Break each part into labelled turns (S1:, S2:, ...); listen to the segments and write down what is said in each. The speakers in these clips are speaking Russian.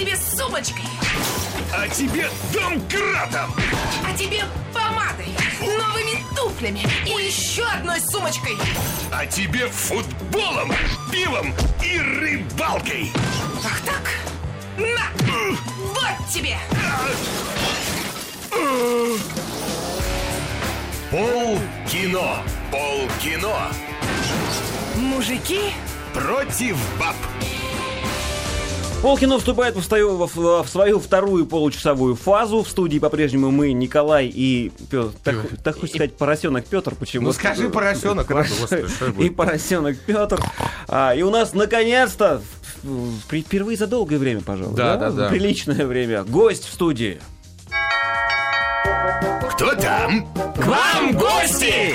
S1: тебе сумочкой,
S2: А тебе домкратом!
S1: а тебе помадой, новыми туфлями и еще одной сумочкой.
S2: А тебе футболом, пивом и рыбалкой!
S1: Ах так? На! Вот тебе!
S2: Пол кино! Пол кино!
S1: Мужики
S2: Против баб!
S3: Полкино вступает в свою, в, в свою вторую получасовую фазу. В студии по-прежнему мы, Николай и Петр. Так, так хочется сказать, поросенок Петр почему
S4: Ну скажи поросенок, ладно, господи,
S3: И поросенок Петр. А, и у нас наконец-то, впервые за долгое время, пожалуй.
S4: Да, да, да.
S3: Приличное время. Гость в студии.
S2: Кто там?
S3: К вам гости!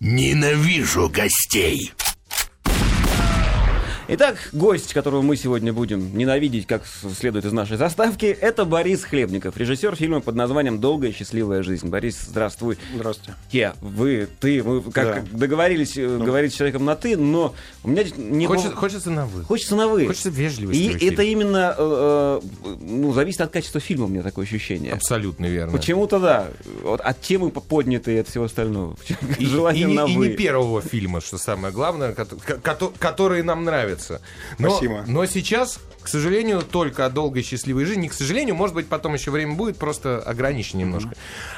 S2: Ненавижу гостей!
S3: Итак, гость, которого мы сегодня будем ненавидеть, как следует из нашей заставки, это Борис Хлебников, режиссер фильма под названием «Долгая счастливая жизнь». Борис, здравствуй.
S5: Здравствуйте.
S3: Те, вы, ты, мы как
S5: Да. Ну.
S3: договорились э, говорить с человеком на «ты», но у меня не
S4: Хочется,
S3: бо-
S4: хочется на вы.
S3: хочется на «вы».
S4: Хочется вежливости
S3: И это именно, э, э, ну, зависит от качества фильма, у меня такое ощущение.
S4: Абсолютно верно.
S3: Почему-то да, вот от темы поднятой и от всего остального.
S4: И,
S3: Желание
S4: и
S3: на
S4: и
S3: «вы».
S4: не первого фильма, что самое главное, кото- кото- которые нам нравятся. Но,
S5: Спасибо.
S4: но сейчас, к сожалению, только о долгой счастливой жизни. Не к сожалению, может быть, потом еще время будет, просто ограничен немножко.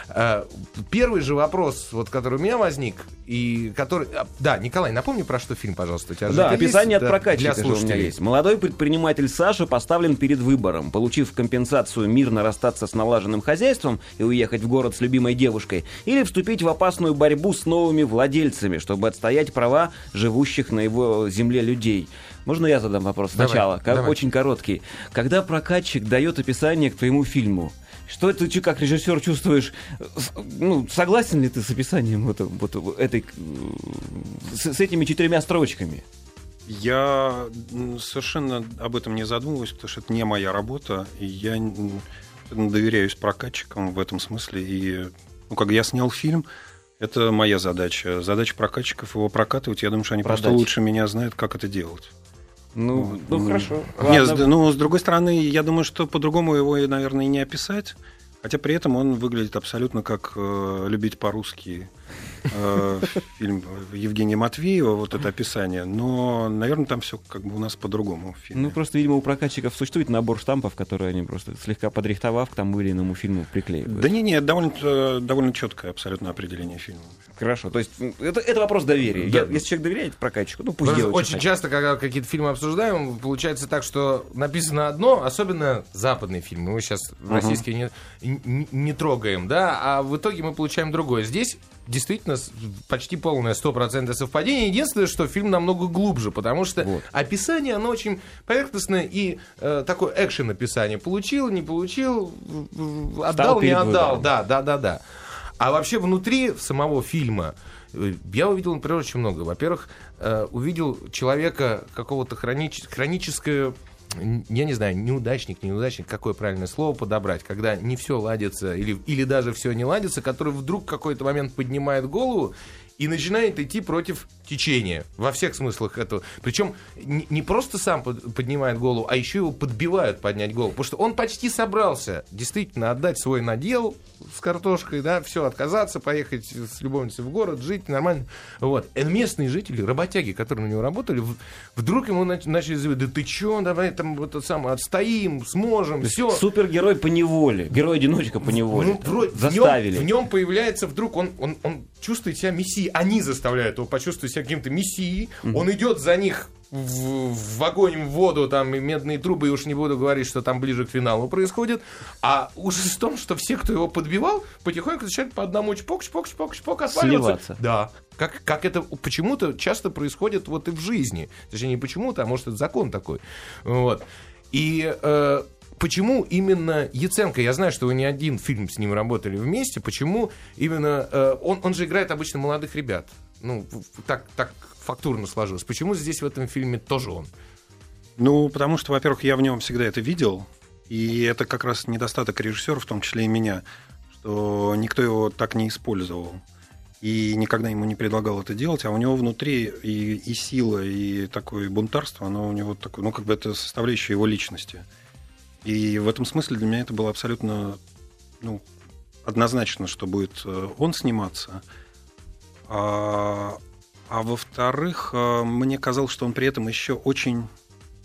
S4: А, Первый же вопрос, вот, который у меня возник, и который... а, Да, Николай, напомни, про что фильм, пожалуйста. У тебя
S3: Да, описание
S4: есть?
S3: от прокатчика
S4: для
S3: же у меня
S4: слушателей.
S3: есть. Молодой предприниматель Саша поставлен перед выбором. Получив компенсацию мирно расстаться с налаженным хозяйством и уехать в город с любимой девушкой, или вступить в опасную борьбу с новыми владельцами, чтобы отстоять права живущих на его земле людей. Можно я задам вопрос
S4: Давай,
S3: сначала? Как,
S4: давай.
S3: очень короткий. Когда прокатчик дает описание к твоему фильму, что ты как режиссер чувствуешь? Ну, согласен ли ты с описанием вот, вот этой, э, с, с этими четырьмя строчками?
S5: Я совершенно об этом не задумываюсь, потому что это не моя работа, и я доверяюсь прокатчикам в этом смысле. И ну, как я снял фильм, это моя задача. Задача прокатчиков его прокатывать. Я думаю, что они просто
S3: Продать.
S5: лучше меня знают, как это делать.
S3: Ну, ну
S5: М.
S3: хорошо.
S5: Нет,
S3: Ладно.
S5: ну, с другой стороны, я думаю, что по-другому его, наверное, и не описать. Хотя при этом он выглядит абсолютно как э, «Любить по-русски» фильм Евгения Матвеева, вот это описание. Но, наверное, там все как бы у нас по-другому в фильме.
S3: Ну, просто, видимо, у прокатчиков существует набор штампов, которые они просто слегка подрихтовав к тому или иному фильму приклеивают.
S5: Да не, не, довольно, э, довольно четкое абсолютно определение фильма.
S3: Хорошо, то есть это, это вопрос доверия.
S4: Да.
S3: Я- если человек доверяет прокатчику, ну пусть делает.
S4: очень часто, когда какие-то фильмы обсуждаем, получается так, что написано одно, особенно западные фильмы. Мы сейчас российские не, не, не трогаем, да, а в итоге мы получаем другое. Здесь действительно почти полное 100% совпадение. Единственное, что фильм намного глубже, потому что
S3: Вот.
S4: описание, оно очень поверхностное и э, такое экшен-описание. Получил, не получил, отдал, не отдал.
S3: выбором.
S4: Да, да, да, да. А вообще внутри самого фильма э, я увидел, например, очень много. Во-первых, э, увидел человека какого-то хронич- хроническое я не знаю, неудачник, неудачник, какое правильное слово подобрать, когда не все ладится или, или даже все не ладится, который вдруг какой-то момент поднимает голову и начинает идти против течения во всех смыслах этого. Причем не, просто сам под- поднимает голову, а еще его подбивают поднять голову, потому что он почти собрался действительно отдать свой надел с картошкой, да, все, отказаться, поехать с любовницей в город, жить нормально. Вот. И местные жители, работяги, которые на него работали, вдруг ему нач- начали заявить, да ты че, давай там вот это самое, отстоим, сможем, все.
S3: Супергерой по неволе, герой-одиночка по неволе.
S4: Ну, вроде- в нем-
S3: Заставили.
S4: В нем, появляется вдруг, он, он, он чувствует себя мессией. Они заставляют его почувствовать себя каким-то мессией. Он идет за них в, в огонь, в воду, там, и медные трубы, и уж не буду говорить, что там ближе к финалу происходит. А ужас в том, что все, кто его подбивал, потихоньку начинают по одному чпок, чпок, чпок, чпок отваливаться.
S3: Сливаться.
S4: Да. Как, как это почему-то часто происходит вот и в жизни. Точнее, не почему-то, а может, это закон такой. Вот. И э, почему именно Яценко? Я знаю, что вы не один фильм с ним работали вместе. Почему именно... э, он, он же играет обычно молодых ребят. Ну, так, так фактурно сложилось. Почему здесь в этом фильме тоже он?
S5: Ну, потому что, во-первых, я в нем всегда это видел, и это как раз недостаток режиссера, в том числе и меня, что никто его так не использовал. и никогда ему не предлагал это делать, а у него внутри и, и сила, и такое бунтарство, оно у него такое, ну, как бы это составляющая его личности. И в этом смысле для меня это было абсолютно, ну, однозначно, что будет э, он сниматься. А, а во-вторых, э, мне казалось, что он при этом еще очень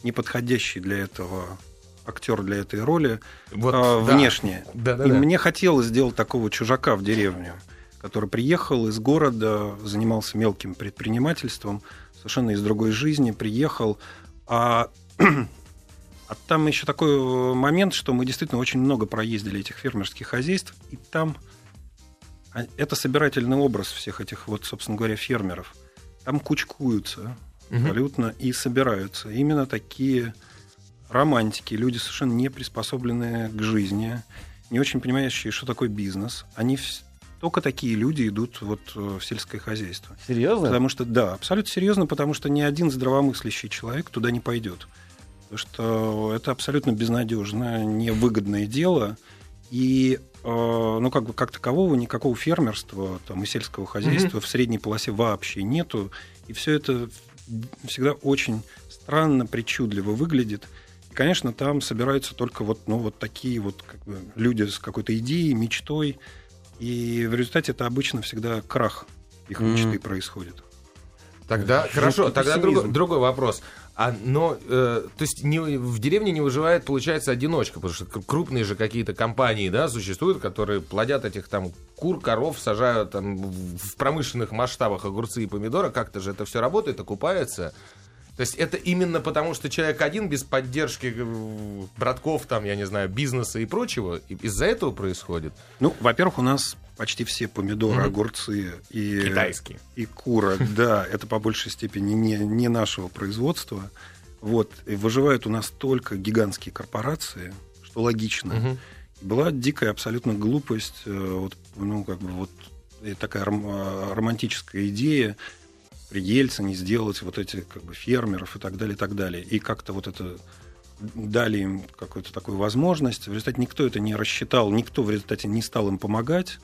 S5: неподходящий для этого актер для этой роли
S4: Вот,
S5: а,
S4: да.
S5: внешне.
S4: Да, да,
S5: И
S4: да.
S5: мне хотелось сделать такого чужака в деревню, который приехал из города, занимался мелким предпринимательством, совершенно из другой жизни, приехал. А, а там еще такой э, момент, что мы действительно очень много проездили этих фермерских хозяйств, и там а, это собирательный образ всех этих, вот, собственно говоря, фермеров. Там кучкуются
S4: Мгм.
S5: абсолютно и собираются. Именно такие романтики, люди совершенно не приспособленные к жизни, не очень понимающие, что такое бизнес. Они только такие люди идут вот э, в сельское хозяйство.
S3: Серьезно?
S5: Потому что, да, абсолютно серьезно, потому что ни один здравомыслящий человек туда не пойдет. Что это абсолютно безнадежное, невыгодное дело. И э, ну, как бы как такового никакого фермерства там, и сельского хозяйства в средней полосе вообще нету. И все это всегда очень странно, причудливо выглядит. И, конечно, там собираются только вот, ну, вот такие вот как бы, люди с какой-то идеей, мечтой. И в результате это обычно всегда крах их
S3: Мгм.
S5: мечты происходит.
S4: Тогда
S3: Жуткий
S4: хорошо, тогда другой, другой вопрос. А, но, э, то есть не, в деревне не выживает, получается, одиночка, потому что крупные же какие-то компании, да, существуют, которые плодят этих там кур, коров, сажают там в промышленных масштабах огурцы и помидоры, как-то же это все работает, окупается. То есть это именно потому, что человек один без поддержки э, братков, там, я не знаю, бизнеса и прочего, из-за этого происходит.
S5: Ну, во-первых, у нас почти все помидоры,
S4: Мгм.
S5: огурцы и,
S4: Китайские.
S5: и кура, да, это по большей степени не, не нашего производства. Вот, и выживают у нас только гигантские корпорации, что логично.
S4: Мгм.
S5: Была дикая абсолютно глупость, э, вот, ну, как бы вот такая э, романтическая идея при Ельцине сделать вот эти как бы фермеров и так далее, и так далее. И как-то вот это дали им какую-то такую возможность. В результате никто это не рассчитал, никто в результате не стал им помогать.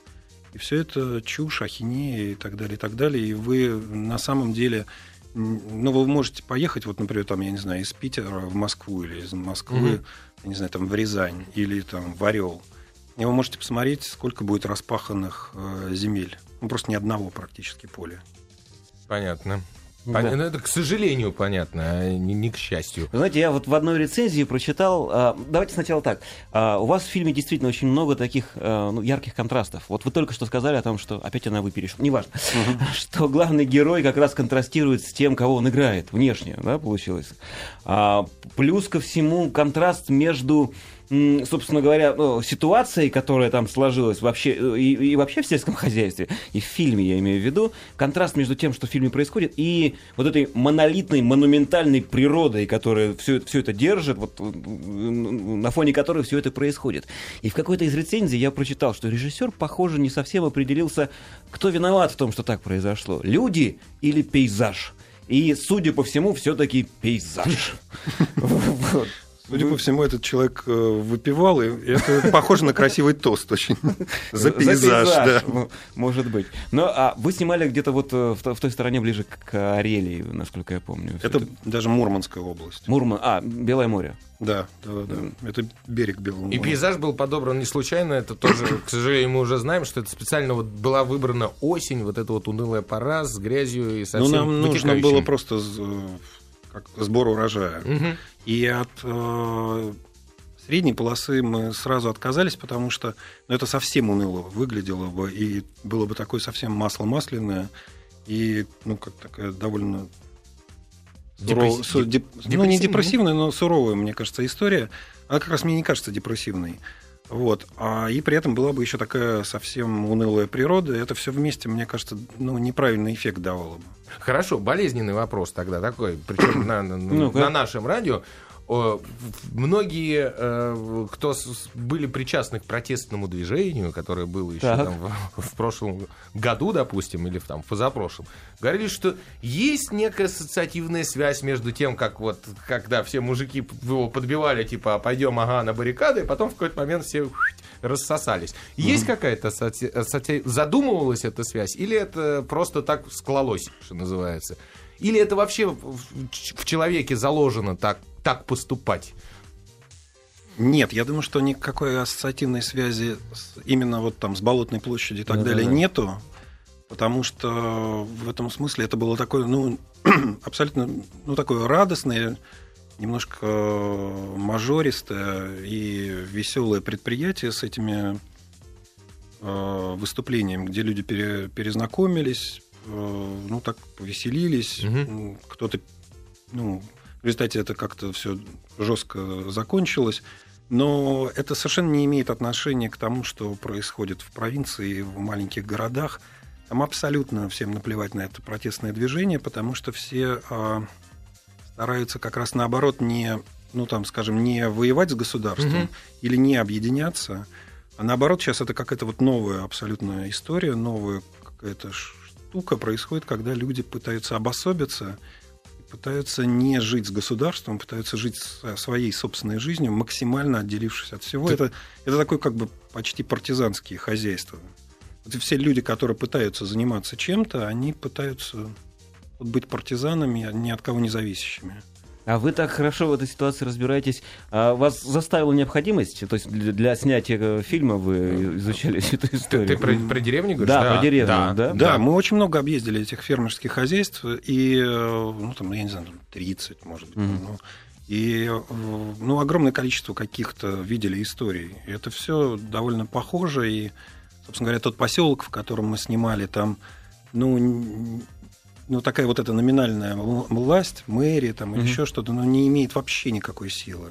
S5: И все это чушь, ахинея и так далее, и так далее. И вы на самом деле... Ну, вы можете поехать, вот, например, там, я не знаю, из Питера в Москву или из Москвы,
S4: Мгм.
S5: я не знаю, там, в Рязань или там в Орел. И вы можете посмотреть, сколько будет распаханных э, земель. Ну, просто ни одного практически поля.
S4: Понятно.
S3: Да.
S4: Пон- ну, это, к сожалению, понятно, а не, не к счастью.
S3: Знаете, я вот в одной рецензии прочитал. а, давайте сначала так. А, у вас в фильме действительно очень много таких а, ну, ярких контрастов. Вот вы только что сказали о том, что опять она вы перешла. Неважно. Что главный герой как раз контрастирует с тем, кого он играет. Внешне, да, получилось. А, плюс ко всему контраст между собственно говоря, ну, ситуацией, которая там сложилась вообще э, и, и вообще в сельском хозяйстве, и в фильме я имею в виду, контраст между тем, что в фильме происходит, и вот этой монолитной, монументальной природой, которая все, все это держит, вот, э, на фоне которой все это происходит. И в какой-то из рецензий я прочитал, что режиссер, похоже, не совсем определился, кто виноват в том, что так произошло. Люди или пейзаж? И, судя по всему, все-таки пейзаж.
S5: Судя по всему, этот человек э, выпивал, и это похоже на красивый тост очень. За пейзаж, да.
S3: Может быть. Но а вы снимали где-то вот э, в, то- в той стороне ближе к Карелии, насколько я помню.
S5: Это даже Мурманская область.
S3: Мурман. А, Белое море.
S5: Да, да, да. Это берег Белого
S4: И
S5: моря.
S4: пейзаж был подобран не случайно, это тоже, к сожалению, мы уже знаем, что это специально вот была выбрана осень, вот эта вот унылая пора с грязью и со
S5: Ну,
S4: всем
S5: нам нужно было просто э, как сбор урожая.
S4: Мгм.
S5: И от э, средней полосы мы сразу отказались, потому что ну, это совсем уныло выглядело бы, и было бы такое совсем масло масляное, и, ну, как такая довольно... сурово-
S4: Депресси-
S5: су- деп- ну, не депрессивная, но суровая, мне кажется, история. Она как раз мне не кажется депрессивной. Вот. А, и при этом была бы еще такая совсем унылая природа. Это все вместе, мне кажется, ну, неправильный эффект давало бы.
S4: Хорошо, болезненный вопрос тогда такой, причем на, на-
S3: Ну-ка.
S4: на нашем радио. Многие, э, кто были причастны к протестному движению, которое было еще там в, в прошлом году, допустим, или в, там, в позапрошлом, говорили, что есть некая ассоциативная связь между тем, как вот, когда все мужики его подбивали, типа, «А пойдем, ага, на баррикады, и потом в какой-то момент все рассосались. Есть какая-то асоци- асоци- задумывалась эта связь, или это просто так склалось, что называется? Или это вообще в человеке заложено так, так поступать?
S5: Нет, я думаю, что никакой ассоциативной связи с- именно вот там с Болотной площадью и так
S3: Да-да-да.
S5: далее нету, потому что в этом смысле это было такое, ну, абсолютно, ну, такое радостное, немножко э, мажористое и веселое предприятие с этими э, выступлениями, где люди пере- перезнакомились, э, ну, так повеселились, м, кто-то, ну, в результате это как-то все жестко закончилось. Но это совершенно не имеет отношения к тому, что происходит в провинции в маленьких городах. Там абсолютно всем наплевать на это протестное движение, потому что все а, стараются как раз наоборот не, ну там, скажем, не воевать с государством
S4: Мгм.
S5: или не объединяться, а наоборот сейчас это какая-то вот новая абсолютно история, новая какая-то штука происходит, когда люди пытаются обособиться, пытаются не жить с государством, пытаются жить со- своей собственной жизнью, максимально отделившись от всего. Это, это такое как бы почти партизанские хозяйства. Вот все люди, которые пытаются заниматься чем-то, они пытаются вот быть партизанами, а ни от кого не зависящими.
S3: А вы так хорошо в этой ситуации разбираетесь. А вас заставила необходимость? То есть для, для снятия э, фильма вы изучали всю эту
S4: Ты,
S3: историю?
S4: ты про, про деревню говоришь?
S3: Да, про деревню, да.
S5: Да, мы очень много объездили этих фермерских хозяйств, и, э, ну, там, я не знаю, там 30, может быть.
S3: Мгм.
S5: ну, и, э, ну, огромное количество каких-то видели историй. И это все довольно похоже, и, собственно говоря, тот поселок, в котором мы снимали, там, ну, ну, такая вот эта номинальная вл- власть, мэрия там, или еще что-то, ну, не имеет вообще никакой силы.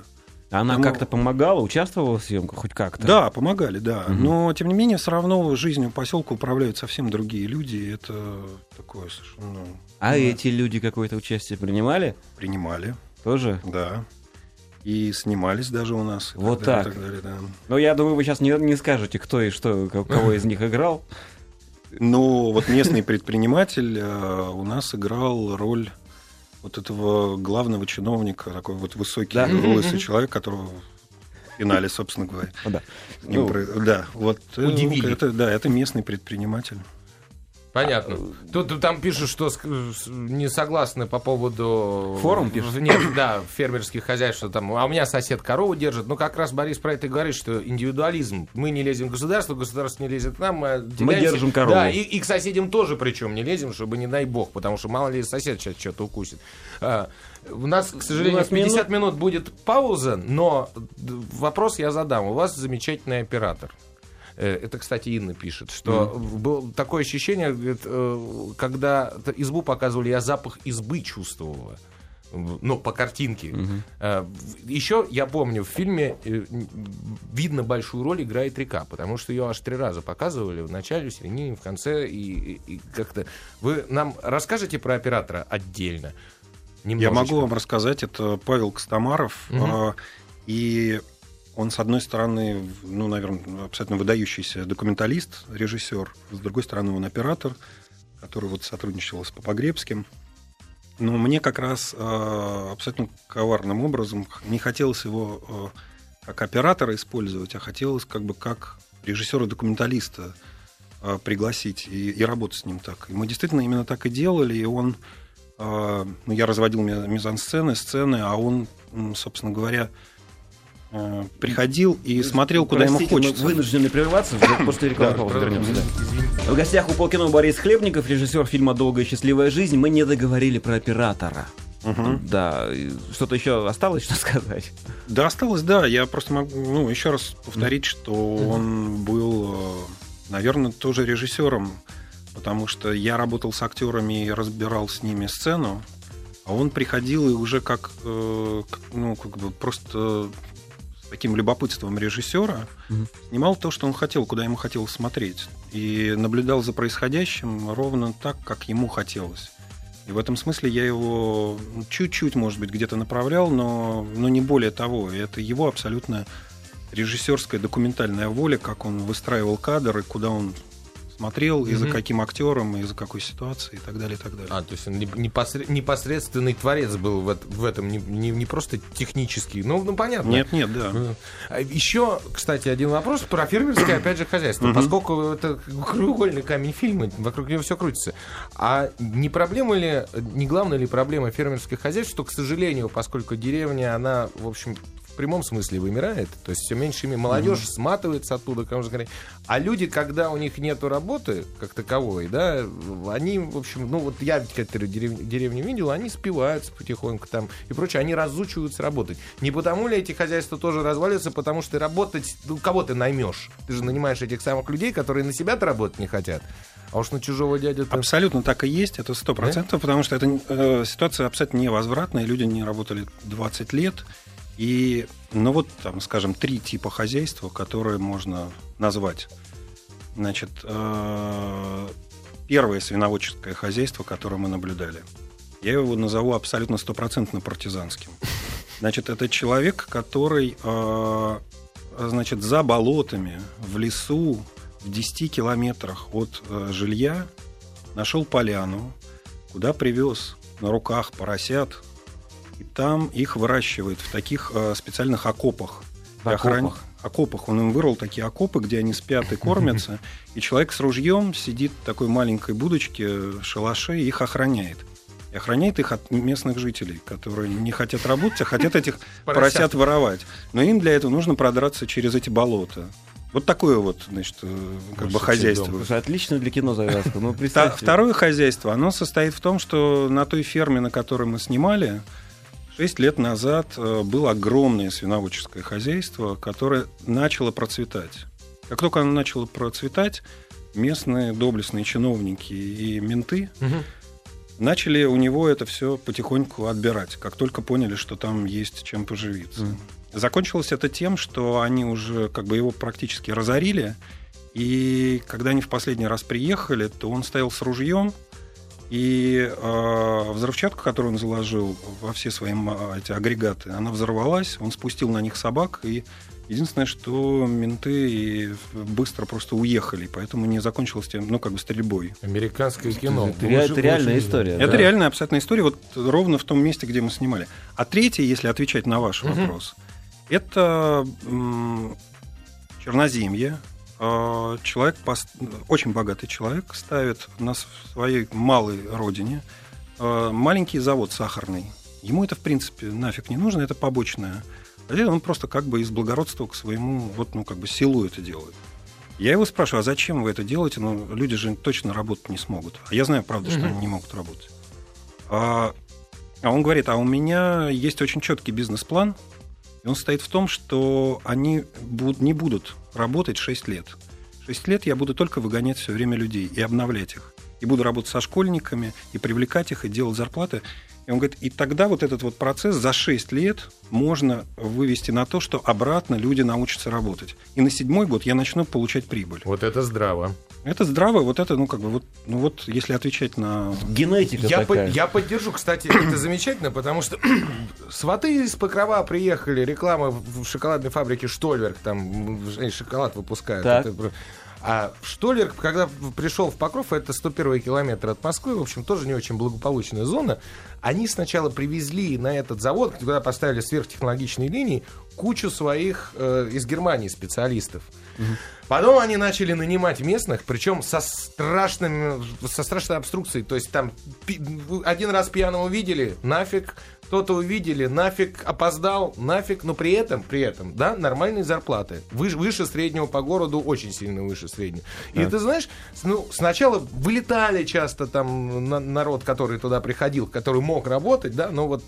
S3: Она
S5: Тому-
S3: как-то помогала, участвовала в съемках хоть как-то?
S5: Да, помогали, да.
S3: Мгм.
S5: Но, тем не менее, все равно жизнью поселка управляют совсем другие люди. и Это такое совершенно...
S3: А
S5: ну,
S3: эти люди какое-то участие принимали?
S5: Принимали,
S3: Тоже?
S5: да. И снимались даже у нас.
S3: Вот
S5: далее, и
S3: так.
S5: далее, да.
S3: Ну, я думаю, вы сейчас не, не скажете, кто и что, ко- кого из них играл.
S5: Но вот местный предприниматель э, у нас играл роль вот этого главного чиновника, такой вот высокий,
S3: Да.
S5: человек, которого в финале, собственно говоря.
S3: Ну да. Ну,
S5: про- Да, вот э,
S4: удивили.
S5: это, да, это местный предприниматель.
S4: Понятно. Тут, тут там пишут, что не согласны по поводу...
S3: Форум пишут?
S4: Нет, да, фермерских хозяйств, что там, а у меня сосед корову держит. Ну, как раз Борис про это и говорит, что индивидуализм. Мы не лезем в государство, государство не лезет к нам. Мы, отделяемся.
S3: держим корову.
S4: Да, и, и к соседям тоже причем не лезем, чтобы не дай бог, потому что мало ли сосед сейчас что-то укусит. А, у нас, к сожалению,
S3: У нас
S4: в 50 минут будет пауза, но вопрос я задам. У вас замечательный оператор. Э, Это, кстати, Инна пишет, что было такое ощущение, говорит, э, когда избу показывали, я запах избы чувствовала. Ну, по картинке. Э, в- Еще я помню, в фильме видно большую роль играет река, потому что ее аж три раза показывали в начале, в середине, в конце, и, и- как-то. Вы нам расскажете про оператора отдельно?
S5: Я
S4: Немножечко.
S5: могу вам рассказать, это Павел Костомаров,
S4: Мгм.
S5: а, и он, с одной стороны, ну, наверное, абсолютно выдающийся документалист, режиссер, с другой стороны, он оператор, который вот сотрудничал с Попогребским. Но мне как раз а, абсолютно коварным образом не хотелось его а, как оператора использовать, а хотелось как бы как режиссера-документалиста а, пригласить и, и работать с ним так. И мы действительно именно так и делали, и он а, ну, я разводил ми- мизансцены, сцены, а он, собственно говоря, э, приходил и смотрел, куда ему
S3: Простите, мы
S5: хочется.
S3: вынуждены прерваться, после рекламы
S5: Да,
S3: вернемся. да. В гостях у полкино Борис Хлебников, режиссер фильма «Долгая счастливая жизнь». Мы не договорили про оператора.
S5: Мгм.
S3: Да, что-то еще осталось, что сказать?
S5: Да, осталось, да. Я просто могу ну, еще раз повторить, что он был, э, наверное, тоже режиссером, потому что я работал с актерами и разбирал с ними сцену, а он приходил и уже как, э, ну, как бы просто таким любопытством режиссера
S3: Мгм.
S5: снимал то, что он хотел, куда ему хотелось смотреть. И наблюдал за происходящим ровно так, как ему хотелось. И в этом смысле я его ну, чуть-чуть, может быть, где-то направлял, но, но не более того. И это его абсолютно режиссерская документальная воля, как он выстраивал кадры, куда он смотрел, и за каким актером, и за какой ситуацией, и так далее, и так далее.
S4: А, то есть он не- непосре- непосредственный творец был в, в этом, не, не- не просто технический. Ну, ну понятно.
S5: Нет, нет, да.
S4: А Еще, кстати, один вопрос про фермерское, опять же, хозяйство. Поскольку это краеугольный камень фильма, вокруг него все крутится. А не проблема ли, не главная ли проблема фермерских хозяйств, что, к сожалению, поскольку деревня, она, в общем, в прямом смысле вымирает, то есть все меньше и молодежь сматывается оттуда, как можно говорить. А люди, когда у них нету работы как таковой, да, они, в общем, ну вот я некоторые деревни, деревни видел, они спиваются потихоньку там и прочее, они разучиваются работать. Не потому ли эти хозяйства тоже разваливаются, потому что работать, ну кого ты наймешь? Ты же нанимаешь этих самых людей, которые на себя-то работать не хотят. А уж на чужого дядю ты...
S5: Абсолютно так и есть, это сто процентов, потому что это э, ситуация абсолютно невозвратная, люди не работали 20 лет, и, ну вот, там, скажем, три типа хозяйства, которые можно назвать. Значит, э, первое свиноводческое хозяйство, которое мы наблюдали, я его назову абсолютно стопроцентно партизанским. Значит, это человек, который, э, значит, за болотами, в лесу, в 10 километрах от э, жилья нашел поляну, куда привез на руках поросят, и там их выращивает в таких э, специальных окопах.
S3: В
S5: И охран-
S3: окопах?
S5: окопах. Он им вырыл такие окопы, где они спят и кормятся, и человек с ружьем сидит в такой маленькой будочке, э, шалаше, и их охраняет. И охраняет их от местных жителей, которые не хотят работать, а хотят этих
S4: Поросят.
S5: поросят воровать. Но им для этого нужно продраться через эти болота. Вот такое вот, значит, э, как бы
S4: Сумасшедший
S5: хозяйство.
S3: Слушай, отлично для кино завязка. Ну.
S5: Второе хозяйство, оно состоит в том, что на той ферме, на которой мы снимали, 6 лет назад э, было огромное свиноводческое хозяйство, которое начало процветать. Как только оно начало процветать, местные доблестные чиновники и менты
S4: Мгм.
S5: начали у него это все потихоньку отбирать, как только поняли, что там есть чем поживиться.
S3: Мгм.
S5: Закончилось это тем, что они уже как бы его практически разорили, и когда они в последний раз приехали, то он стоял с ружьем, и э, взрывчатку, которую он заложил во все свои эти агрегаты, она взорвалась, он спустил на них собак, и единственное, что менты быстро просто уехали, поэтому не закончилось тем, ну, как бы стрельбой.
S4: Американское кино.
S3: Это ре- это реальная история.
S5: Это
S3: Да.
S5: реальная абсолютная история, вот ровно в том месте, где мы снимали. А третье, если отвечать на ваш
S4: Мгм.
S5: вопрос, это м, Черноземье. Э, Человек, очень богатый человек, ставит на своей малой родине э, маленький завод сахарный. Ему это, в принципе, нафиг не нужно, это побочное. А он просто как бы из благородства к своему, вот, ну, как бы силу это делает. Я его спрашиваю, а зачем вы это делаете? Ну, люди же точно работать не смогут. А я знаю, правда, что они не могут работать. А, а он говорит, а у меня есть очень четкий бизнес-план, и он состоит в том, что они буд- не будут работать 6 лет. 6 лет я буду только выгонять все время людей и обновлять их. И буду работать со школьниками, и привлекать их, и делать зарплаты. И он говорит, и тогда вот этот вот процесс за 6 лет можно вывести на то, что обратно люди научатся работать. И на седьмой год я начну получать прибыль.
S4: Вот это здраво.
S5: Это здраво, вот это, ну, как бы, вот, ну, вот, если отвечать на...
S3: Генетика
S4: Я,
S3: такая.
S4: по- я поддержу, кстати, это замечательно, потому что сваты из Покрова приехали, реклама в шоколадной фабрике Штольверк, там шоколад выпускают.
S3: Так.
S4: Это а Штольверк, когда пришел в Покров, это 101 километр от Москвы, в общем, тоже не очень благополучная зона. Они сначала привезли на этот завод, куда поставили сверхтехнологичные линии, кучу своих э, из Германии специалистов. Потом они начали нанимать местных, причем со страшными, со страшной обструкцией. То есть там пи- один раз пьяного видели, нафиг, кто-то увидели, нафиг, опоздал, нафиг, но при этом, при этом, да, нормальные зарплаты. Выше, выше среднего по городу, очень сильно выше среднего. И ты знаешь, ну, сначала вылетали часто там на- народ, который туда приходил, который мог работать, да, но вот...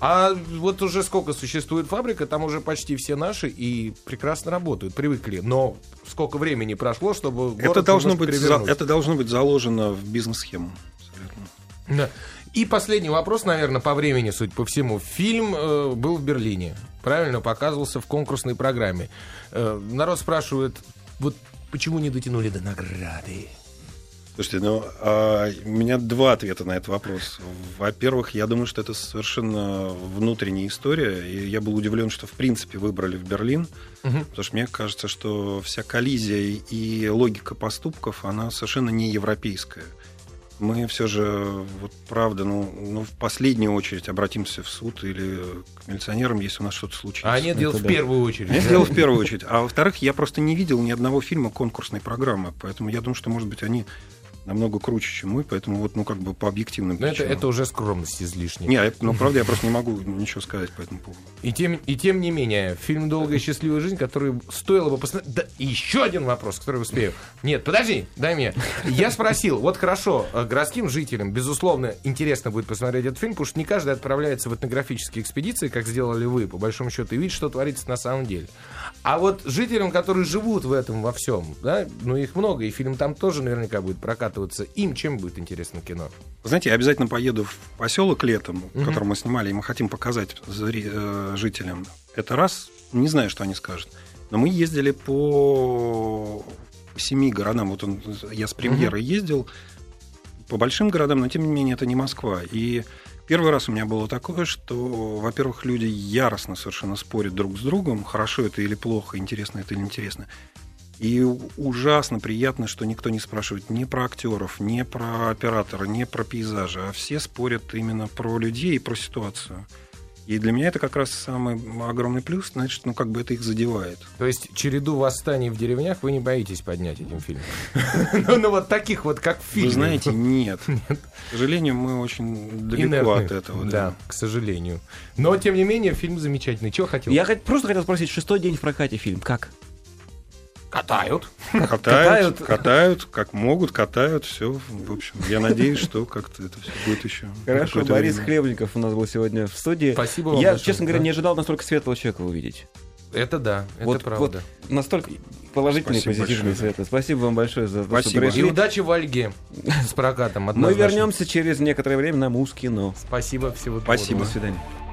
S4: А вот уже сколько существует фабрика, там уже почти все наши и прекрасно работают, привыкли. Но сколько времени прошло, чтобы
S5: Это
S4: город
S5: должно,
S4: немножко
S5: быть, за- это должно быть заложено в бизнес-схему. Абсолютно.
S4: Да. И последний вопрос, наверное, по времени, судя по всему. Фильм э, был в Берлине. Правильно, показывался в конкурсной программе. Э, народ спрашивает, вот почему не дотянули до награды?
S5: Слушайте, ну, а, у меня два ответа на этот вопрос. Во-первых, я думаю, что это совершенно внутренняя история, и я был удивлен, что в принципе выбрали в Берлин,
S4: Мгм.
S5: потому что мне кажется, что вся коллизия и логика поступков, она совершенно не европейская. Мы все же, вот правда, ну, ну, в последнюю очередь обратимся в суд или к милиционерам, если у нас что-то случится.
S4: А нет, дело в
S3: да.
S4: первую очередь.
S5: Я
S4: да.
S5: сделал в первую очередь. А во-вторых, я просто не видел ни одного фильма конкурсной программы. Поэтому я думаю, что, может быть, они намного круче, чем мы. Поэтому вот, ну, как бы по объективным
S4: Но это,
S5: причинам.
S4: это уже скромность излишняя.
S5: Не, я- ну, правда, я просто не могу ничего сказать по этому поводу.
S4: И тем, и тем не менее, фильм «Долгая и счастливая жизнь», который стоило бы посмотреть... Да, еще один вопрос, который успею. Нет, подожди, дай мне. Я спросил, вот хорошо, э, городским жителям, безусловно, интересно будет посмотреть этот фильм, потому что не каждый отправляется в этнографические экспедиции, как сделали вы, по большому счету, и видит, что творится на самом деле. А вот жителям, которые живут в этом во всем, да, ну их много, и фильм там тоже наверняка будет прокатываться, им чем будет интересно кино?
S5: Знаете, я обязательно поеду в поселок летом, в котором мы снимали, и мы хотим показать э, жителям. Это раз, не знаю, что они скажут. Но мы ездили по семи городам. Вот он, я с премьерой ездил по большим городам, но тем не менее это не Москва. И первый раз у меня было такое, что, во-первых, люди яростно совершенно спорят друг с другом, хорошо это или плохо, интересно это или интересно. И ужасно приятно, что никто не спрашивает ни про актеров, ни про оператора, ни про пейзажи, а все спорят именно про людей и про ситуацию. И для меня это как раз самый огромный плюс, значит, ну как бы это их задевает.
S4: То есть череду восстаний в деревнях вы не боитесь поднять этим фильмом? Ну, ну, вот таких вот, как в фильме.
S5: Вы знаете, нет. К сожалению, мы очень далеко от этого.
S4: Да, к сожалению. Но, тем не менее, фильм замечательный. Чего хотел?
S3: Я просто хотел спросить, шестой день в прокате фильм, как?
S4: Катают.
S5: Катают,
S3: Катают.
S5: катают, как могут, катают, все. В общем, я надеюсь, что как-то это все будет еще.
S3: Хорошо, Борис
S5: время.
S3: Хлебников у нас был сегодня в студии.
S4: Спасибо вам
S3: Я,
S4: большое.
S3: честно говоря,
S4: Да.
S3: не ожидал настолько светлого человека увидеть.
S4: Это да, это
S3: вот,
S4: правда.
S3: вот настолько положительный,
S5: Спасибо
S3: позитивный
S5: большое.
S3: свет. Спасибо вам большое за то, что
S5: Спасибо.
S4: И
S3: пришли.
S4: удачи в Ольге с прокатом.
S3: Мы вернемся через некоторое время на Муз кино.
S4: Спасибо, всего
S5: Спасибо.
S3: До
S4: доброго.
S3: свидания.